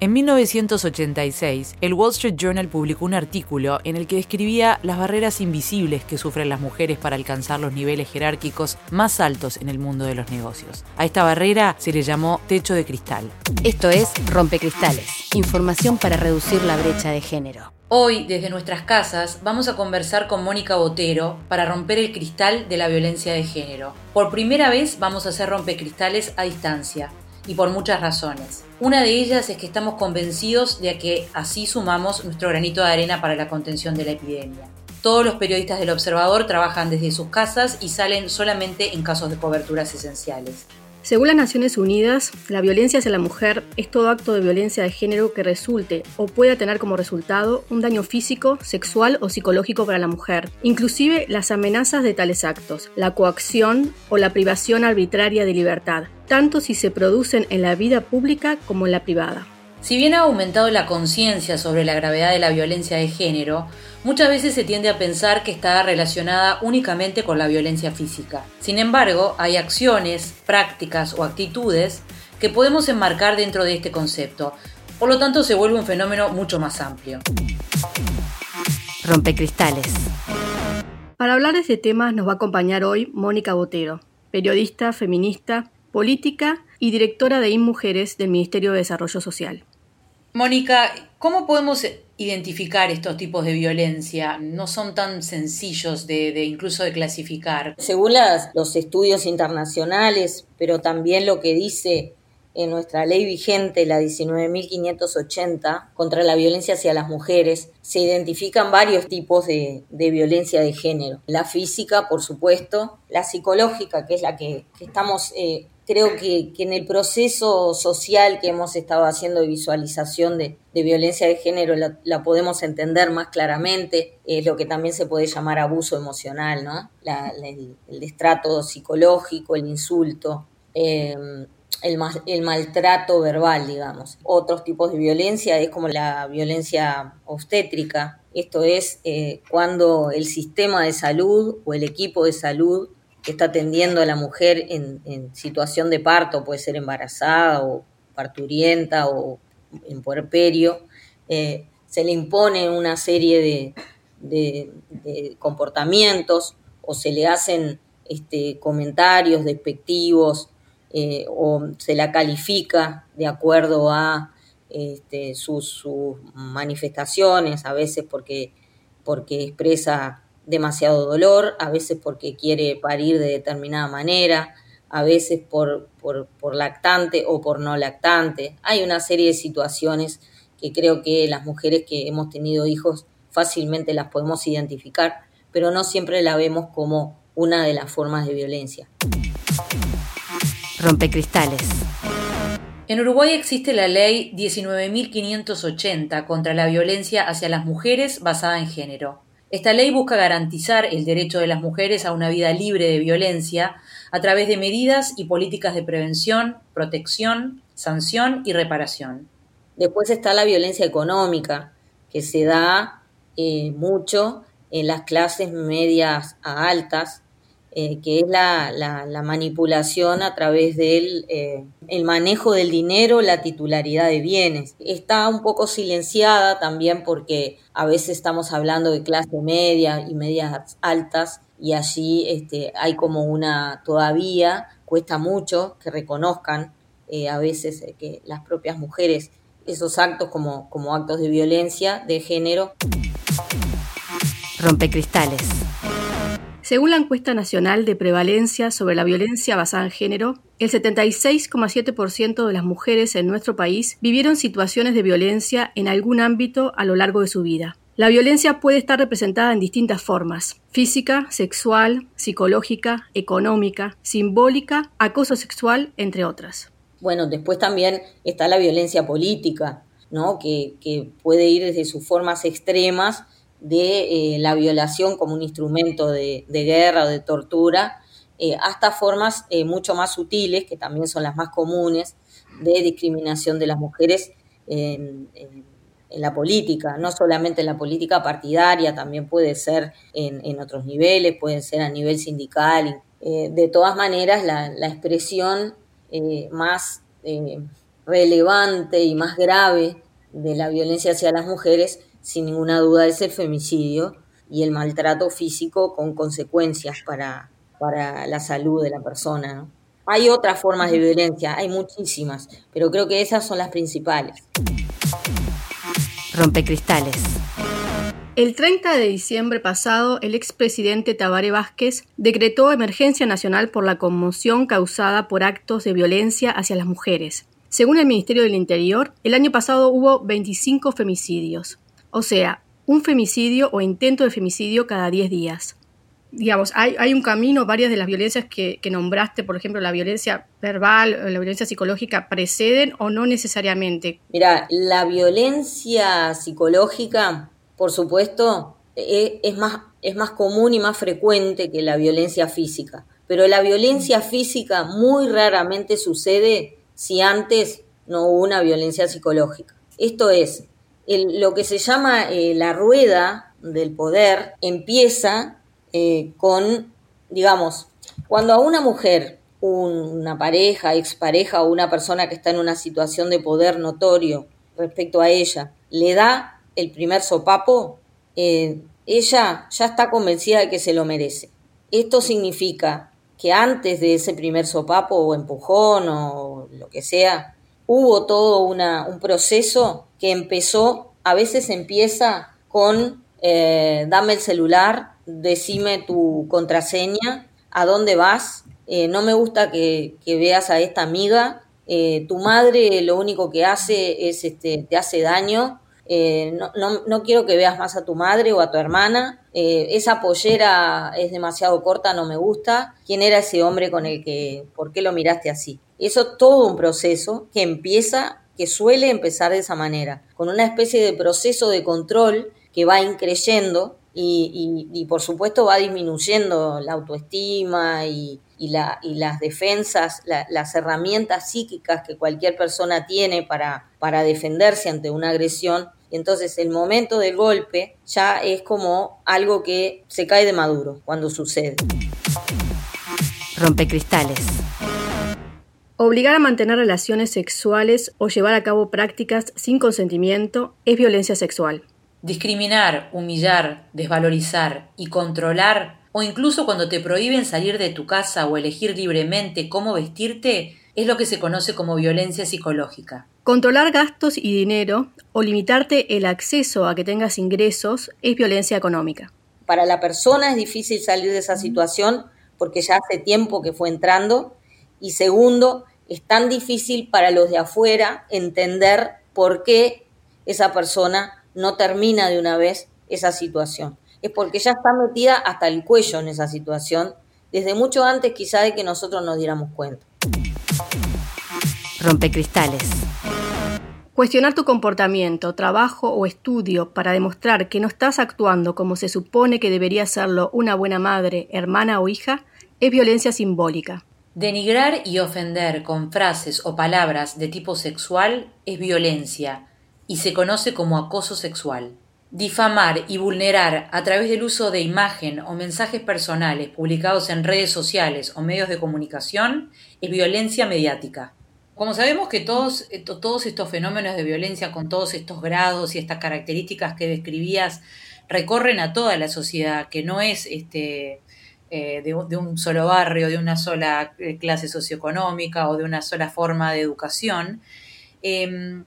En 1986, el Wall Street Journal publicó un artículo en el que describía las barreras invisibles que sufren las mujeres para alcanzar los niveles jerárquicos más altos en el mundo de los negocios. A esta barrera se le llamó techo de cristal. Esto es Rompecristales, información para reducir la brecha de género. Hoy, desde nuestras casas, vamos a conversar con Mónica Botero para romper el cristal de la violencia de género. Por primera vez vamos a hacer rompecristales a distancia y por muchas razones. Una de ellas es que estamos convencidos de que así sumamos nuestro granito de arena para la contención de la epidemia. Todos los periodistas del Observador trabajan desde sus casas y salen solamente en casos de coberturas esenciales. Según las Naciones Unidas, la violencia hacia la mujer es todo acto de violencia de género que resulte o pueda tener como resultado un daño físico, sexual o psicológico para la mujer, inclusive las amenazas de tales actos, la coacción o la privación arbitraria de libertad, tanto si se producen en la vida pública como en la privada. Si bien ha aumentado la conciencia sobre la gravedad de la violencia de género, muchas veces se tiende a pensar que está relacionada únicamente con la violencia física. Sin embargo, hay acciones, prácticas o actitudes que podemos enmarcar dentro de este concepto. Por lo tanto, se vuelve un fenómeno mucho más amplio. Rompecristales. Para hablar de este tema nos va a acompañar hoy Mónica Botero, periodista, feminista, política y directora de InMujeres del Ministerio de Desarrollo Social. Mónica, ¿cómo podemos identificar estos tipos de violencia? No son tan sencillos de, incluso de clasificar. Según los estudios internacionales, pero también lo que dice en nuestra ley vigente, la 19.580, contra la violencia hacia las mujeres, se identifican varios tipos de, violencia de género. La física, por supuesto, la psicológica, que es la que, estamos eh, creo que, en el proceso social que hemos estado haciendo de visualización de, violencia de género la, podemos entender más claramente, es lo que también se puede llamar abuso emocional, ¿no? el, destrato psicológico, el insulto. Em, el, el, maltrato verbal, digamos. Otros tipos de violencia es como la violencia obstétrica. Esto es eh, cuando el sistema de salud o el equipo de salud que está atendiendo a la mujer en, situación de parto, puede ser embarazada o parturienta o en puerperio, eh, se le impone una serie de, comportamientos o se le hacen este, comentarios despectivos eh, o se la califica de acuerdo a este, sus, manifestaciones, a veces porque, porque expresa demasiado dolor, a veces porque quiere parir de determinada manera, a veces por, por, lactante o por no lactante. Hay una serie de situaciones que creo que las mujeres que hemos tenido hijos fácilmente las podemos identificar, pero no siempre la vemos como una de las formas de violencia. Rompecristales. En Uruguay existe la ley 19.580 contra la violencia hacia las mujeres basada en género. Esta ley busca garantizar el derecho de las mujeres a una vida libre de violencia a través de medidas y políticas de prevención, protección, sanción y reparación. Después está la violencia económica, que se da eh, mucho en las clases medias a altas, eh, que es la, la, manipulación a través del eh, el manejo del dinero, la titularidad de bienes. Está un poco silenciada también porque a veces estamos hablando de clase media y medias altas y allí este, hay como una todavía cuesta mucho que reconozcan eh, a veces que las propias mujeres esos actos como, como actos de violencia de género. Rompecristales. Según la encuesta nacional de prevalencia sobre la violencia basada en género, el 76,7% de las mujeres en nuestro país vivieron situaciones de violencia en algún ámbito a lo largo de su vida. La violencia puede estar representada en distintas formas, física, sexual, psicológica, económica, simbólica, acoso sexual, entre otras. Bueno, después también está la violencia política, ¿no? que, que puede ir desde sus formas extremas de eh, la violación como un instrumento de, guerra o de tortura, eh, hasta formas eh, mucho más sutiles, que también son las más comunes, de discriminación de las mujeres en, la política, no solamente en la política partidaria, también puede ser en, otros niveles, puede ser a nivel sindical. de todas maneras, la, expresión más relevante y más grave de la violencia hacia las mujeres, sin ninguna duda, es el femicidio y el maltrato físico con consecuencias para, para la salud de la persona. Hay otras formas de violencia, hay muchísimas, pero creo que esas son las principales. Rompecristales. El 30 de diciembre pasado, el expresidente Tabaré Vázquez decretó emergencia nacional por la conmoción causada por actos de violencia hacia las mujeres. Según el Ministerio del Interior, el año pasado hubo 25 femicidios, o sea, un femicidio o intento de femicidio cada 10 días. Digamos, hay, un camino, varias de las violencias que, que, nombraste, por ejemplo, la violencia verbal, la violencia psicológica, preceden o no necesariamente. Mira, la violencia psicológica por supuesto, e, es más, es más común y más frecuente que la violencia física. Pero la violencia física muy raramente sucede si antes no hubo una violencia psicológica. Esto es, lo que se llama eh, la rueda del poder empieza eh, con, digamos, cuando a una mujer, una pareja, expareja o una persona que está en una situación de poder notorio respecto a ella, le da el primer sopapo, eh, ella ya está convencida de que se lo merece. Esto significa que antes de ese primer sopapo o empujón o lo que sea, hubo todo un proceso que empezó, a veces empieza con eh, dame el celular, decime tu contraseña, a dónde vas, eh, no me gusta que, veas a esta amiga, tu madre lo único que hace es este, te hace daño, eh, no, no, no, quiero que veas más a tu madre o a tu hermana, eh, esa pollera es demasiado corta, no me gusta, quién era ese hombre con el que, por qué lo miraste así. Eso todo un proceso que empieza, que suele empezar de esa manera, con una especie de proceso de control que va increyendo y, y, por supuesto va disminuyendo la autoestima y, y, la, y las defensas, las herramientas psíquicas que cualquier persona tiene para, para defenderse ante una agresión entonces el momento del golpe ya es como algo que se cae de maduro cuando sucede. Rompecristales. Obligar a mantener relaciones sexuales o llevar a cabo prácticas sin consentimiento es violencia sexual. Discriminar, humillar, desvalorizar y controlar, o incluso cuando te prohíben salir de tu casa o elegir libremente cómo vestirte, es lo que se conoce como violencia psicológica. Controlar gastos y dinero o limitarte el acceso a que tengas ingresos es violencia económica. Para la persona es difícil salir de esa situación porque ya hace tiempo que fue entrando. Y segundo, es tan difícil para los de afuera entender por qué esa persona no termina de una vez esa situación. Es porque ya está metida hasta el cuello en esa situación, desde mucho antes quizá de que nosotros nos diéramos cuenta. Rompecristales. Cuestionar tu comportamiento, trabajo o estudio para demostrar que no estás actuando como se supone que debería hacerlo una buena madre, hermana o hija es violencia simbólica. Denigrar y ofender con frases o palabras de tipo sexual es violencia y se conoce como acoso sexual. Difamar y vulnerar a través del uso de imagen o mensajes personales publicados en redes sociales o medios de comunicación es violencia mediática. Como sabemos que todos, todos estos fenómenos de violencia con todos estos grados y estas características que describías recorren a toda la sociedad, que no es este, eh, de, un solo barrio, de una sola eh, clase socioeconómica o de una sola forma de educación, em,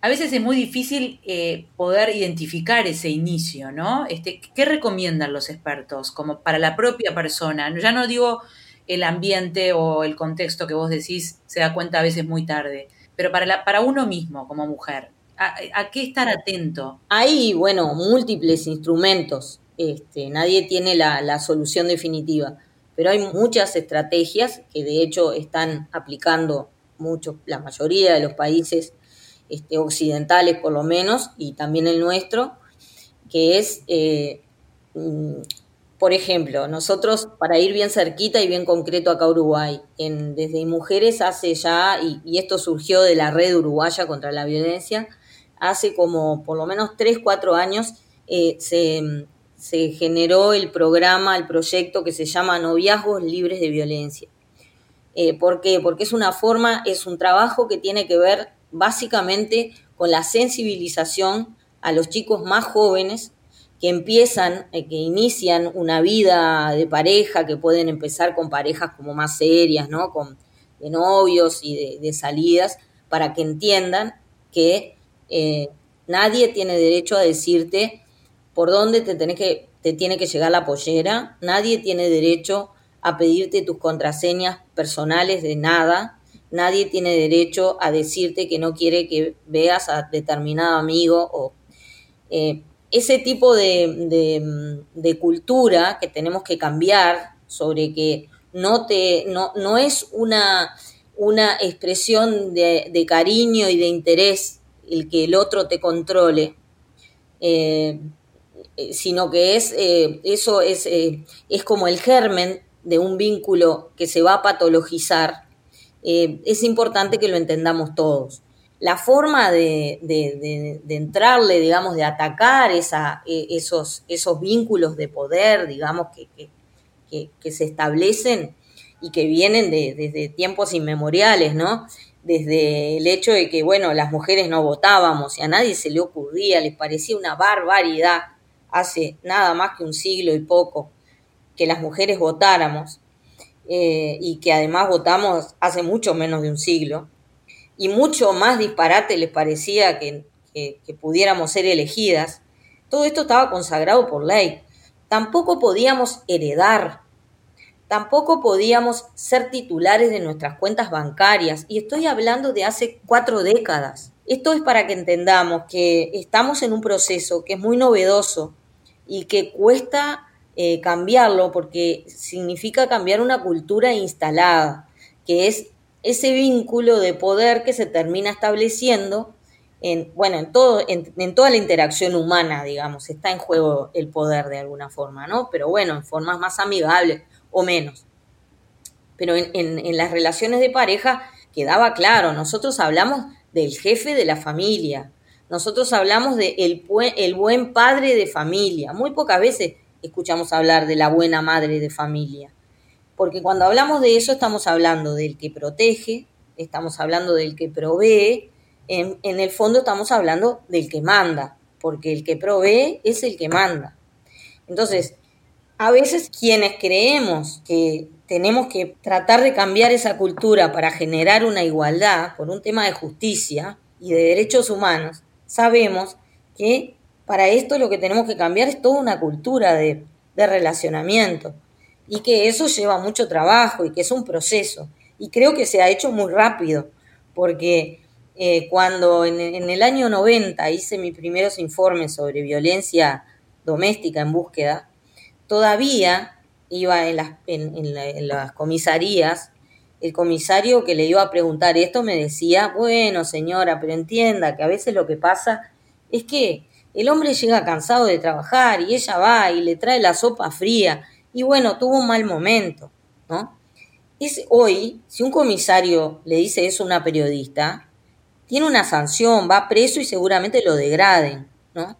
a veces es muy difícil eh, poder identificar ese inicio, ¿no? Este, ¿Qué recomiendan los expertos como para la propia persona? Ya no digo el ambiente o el contexto que vos decís se da cuenta a veces muy tarde. Pero para, la, para uno mismo como mujer, ¿a, qué estar atento? Hay, bueno, múltiples instrumentos. Este, nadie tiene la, solución definitiva, pero hay muchas estrategias que de hecho están aplicando muchos, la mayoría de los países este, occidentales por lo menos, y también el nuestro, que es eh, mm, por ejemplo, nosotros, para ir bien cerquita y bien concreto acá a Uruguay, en, desde Mujeres hace ya, y, esto surgió de la red uruguaya contra la violencia, hace como por lo menos 3, 4 años eh, se, se, generó el programa, el proyecto que se llama Noviazgos Libres de Violencia. Eh, ¿Por qué? Porque es una forma, es un trabajo que tiene que ver básicamente con la sensibilización a los chicos más jóvenes que empiezan, eh, que inician una vida de pareja, que pueden empezar con parejas como más serias, ¿no? Con, de novios y de, salidas, para que entiendan que eh, nadie tiene derecho a decirte por dónde te, que, te tiene que llegar la pollera, nadie tiene derecho a pedirte tus contraseñas personales de nada, nadie tiene derecho a decirte que no quiere que veas a determinado amigo o eh, ese tipo de, cultura que tenemos que cambiar sobre que no te no, no es una, una expresión de, cariño y de interés el que el otro te controle, eh, sino que es eh, eso es, es como el germen de un vínculo que se va a patologizar, eh, es importante que lo entendamos todos. La forma de, entrarle, digamos, de atacar esa, e, esos, esos vínculos de poder, digamos, que, que, se establecen y que vienen desde tiempos inmemoriales, ¿no? Desde el hecho de que, bueno, las mujeres no votábamos y a nadie se le ocurría, les parecía una barbaridad hace nada más que un siglo y poco que las mujeres votáramos eh, y que además votamos hace mucho menos de un siglo y mucho más disparate les parecía que, que pudiéramos ser elegidas, todo esto estaba consagrado por ley. Tampoco podíamos heredar, tampoco podíamos ser titulares de nuestras cuentas bancarias y estoy hablando de hace cuatro décadas. Esto es para que entendamos que estamos en un proceso que es muy novedoso y que cuesta eh, cambiarlo porque significa cambiar una cultura instalada, que es ese vínculo de poder que se termina estableciendo en, bueno, en, todo, en, toda la interacción humana, digamos, está en juego el poder de alguna forma, ¿no? Pero bueno, en formas más amigables o menos. Pero en, en las relaciones de pareja quedaba claro, nosotros hablamos del jefe de la familia, nosotros hablamos de el, buen padre de familia. Muy pocas veces escuchamos hablar de la buena madre de familia. Porque cuando hablamos de eso estamos hablando del que protege, estamos hablando del que provee, en, el fondo estamos hablando del que manda, porque el que provee es el que manda. Entonces, a veces quienes creemos que tenemos que tratar de cambiar esa cultura para generar una igualdad por un tema de justicia y de derechos humanos, sabemos que para esto lo que tenemos que cambiar es toda una cultura de, relacionamiento y que eso lleva mucho trabajo y que es un proceso. Y creo que se ha hecho muy rápido, porque eh, cuando en, el año 90 hice mis primeros informes sobre violencia doméstica en búsqueda, todavía iba en las, en las comisarías, el comisario que le iba a preguntar esto me decía, bueno señora, pero entienda que a veces lo que pasa es que el hombre llega cansado de trabajar y ella va y le trae la sopa fría y bueno, tuvo un mal momento, ¿no? Es hoy, si un comisario le dice eso a una periodista, tiene una sanción, va preso y seguramente lo degraden, ¿no?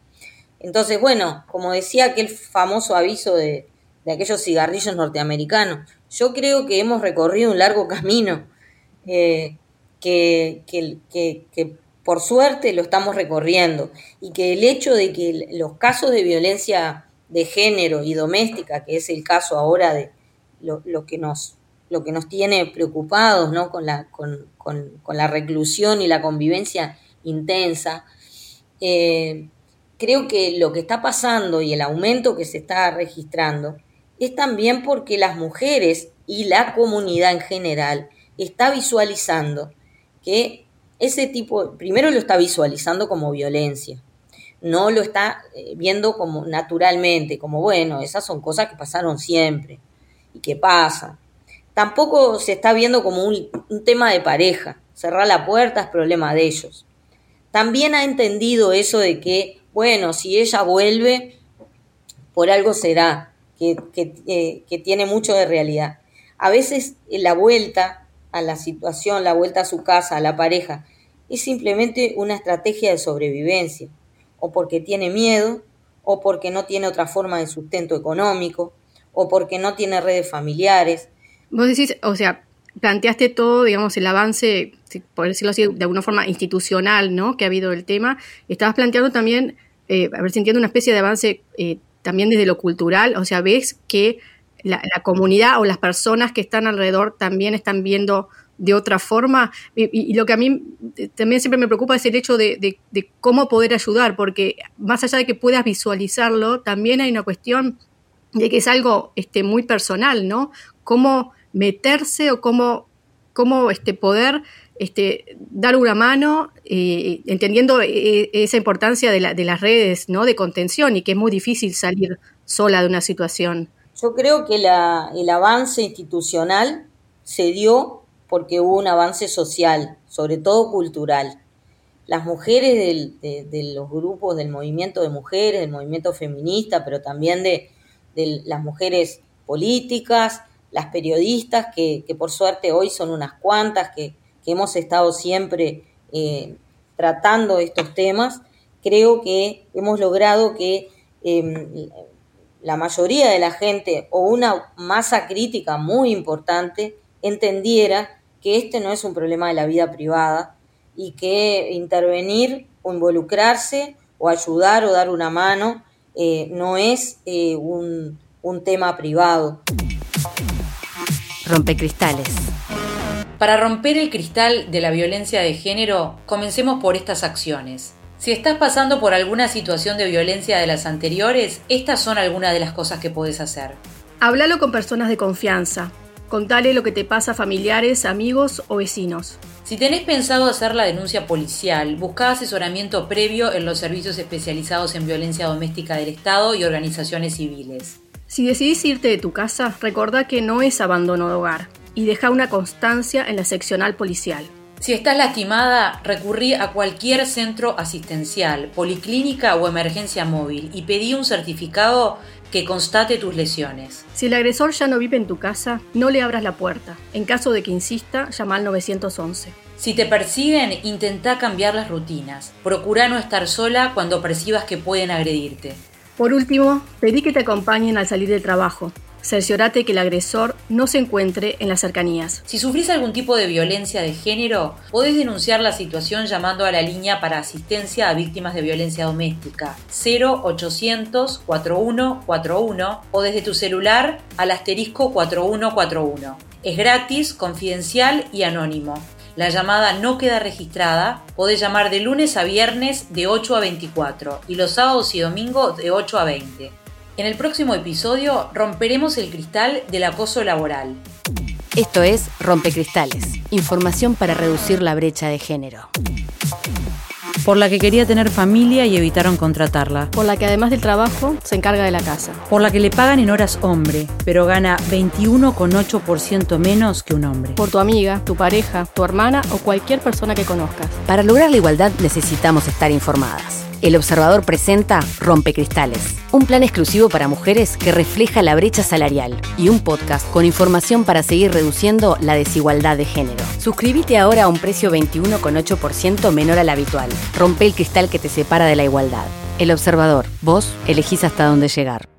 Entonces, bueno, como decía aquel famoso aviso de, aquellos cigarrillos norteamericanos, yo creo que hemos recorrido un largo camino eh, que, que, que, por suerte lo estamos recorriendo y que el hecho de que los casos de violencia de género y doméstica, que es el caso ahora de lo, que, nos, lo que nos tiene preocupados ¿no? con, la, con, la reclusión y la convivencia intensa, eh, creo que lo que está pasando y el aumento que se está registrando es también porque las mujeres y la comunidad en general está visualizando que ese tipo, primero lo está visualizando como violencia, no lo está eh, viendo como naturalmente, como bueno, esas son cosas que pasaron siempre y que pasan. Tampoco se está viendo como un, tema de pareja, cerrar la puerta es problema de ellos. También ha entendido eso de que, bueno, si ella vuelve, por algo será, eh, que tiene mucho de realidad. A veces la vuelta a la situación, la vuelta a su casa, a la pareja, es simplemente una estrategia de sobrevivencia, o porque tiene miedo, o porque no tiene otra forma de sustento económico, o porque no tiene redes familiares. Vos decís, o sea, planteaste todo, digamos, el avance, por decirlo así, de alguna forma institucional, ¿no? Que ha habido el tema. Estabas planteando también, eh, a ver si entiendo, una especie de avance eh, también desde lo cultural, o sea, ves que la, comunidad o las personas que están alrededor también están viendo de otra forma. Y, lo que a mí eh, también siempre me preocupa es el hecho de, cómo poder ayudar, porque más allá de que puedas visualizarlo, también hay una cuestión de que es algo este, muy personal, ¿no? Cómo meterse o cómo, cómo este, poder este, dar una mano, eh, entendiendo eh, esa importancia de, la, de, las redes de contención y que es muy difícil salir sola de una situación. Yo creo que el avance institucional se dio porque hubo un avance social, sobre todo cultural. Las mujeres de, los grupos del movimiento de mujeres, del movimiento feminista, pero también de, las mujeres políticas, las periodistas, que, por suerte hoy son unas cuantas, que, que hemos estado siempre eh, tratando estos temas, creo que hemos logrado que em, la mayoría de la gente o una masa crítica muy importante entendiera que este no es un problema de la vida privada y que intervenir o involucrarse o ayudar o dar una mano eh, no es eh, un, un tema privado. Rompecristales. Para romper el cristal de la violencia de género, comencemos por estas acciones. Si estás pasando por alguna situación de violencia de las anteriores, estas son algunas de las cosas que puedes hacer. Háblalo con personas de confianza. Contale lo que te pasa a familiares, amigos o vecinos. Si tenés pensado hacer la denuncia policial, busca asesoramiento previo en los servicios especializados en violencia doméstica del Estado y organizaciones civiles. Si decidís irte de tu casa, recordá que no es abandono de hogar y deja una constancia en la seccional policial. Si estás lastimada, recurrí a cualquier centro asistencial, policlínica o emergencia móvil y pedí un certificado que constate tus lesiones. Si el agresor ya no vive en tu casa, no le abras la puerta. En caso de que insista, llama al 911. Si te persiguen, intenta cambiar las rutinas. Procura no estar sola cuando percibas que pueden agredirte. Por último, pedí que te acompañen al salir del trabajo cerciorate que el agresor no se encuentre en las cercanías. Si sufrís algún tipo de violencia de género, podés denunciar la situación llamando a la línea para asistencia a víctimas de violencia doméstica 0800 4141 o desde tu celular al asterisco 4141. Es gratis, confidencial y anónimo. La llamada no queda registrada. Podés llamar de lunes a viernes de 8 a 24 y los sábados y domingos de 8 a 20. En el próximo episodio romperemos el cristal del acoso laboral. Esto es Rompecristales, información para reducir la brecha de género. Por la que quería tener familia y evitaron contratarla. Por la que además del trabajo se encarga de la casa. Por la que le pagan en horas hombre, pero gana 21,8% menos que un hombre. Por tu amiga, tu pareja, tu hermana o cualquier persona que conozcas. Para lograr la igualdad necesitamos estar informadas. El Observador presenta Rompecristales, un plan exclusivo para mujeres que refleja la brecha salarial y un podcast con información para seguir reduciendo la desigualdad de género. Suscríbete ahora a un precio 21,8% menor al habitual. Rompe el cristal que te separa de la igualdad. El Observador, vos elegís hasta dónde llegar.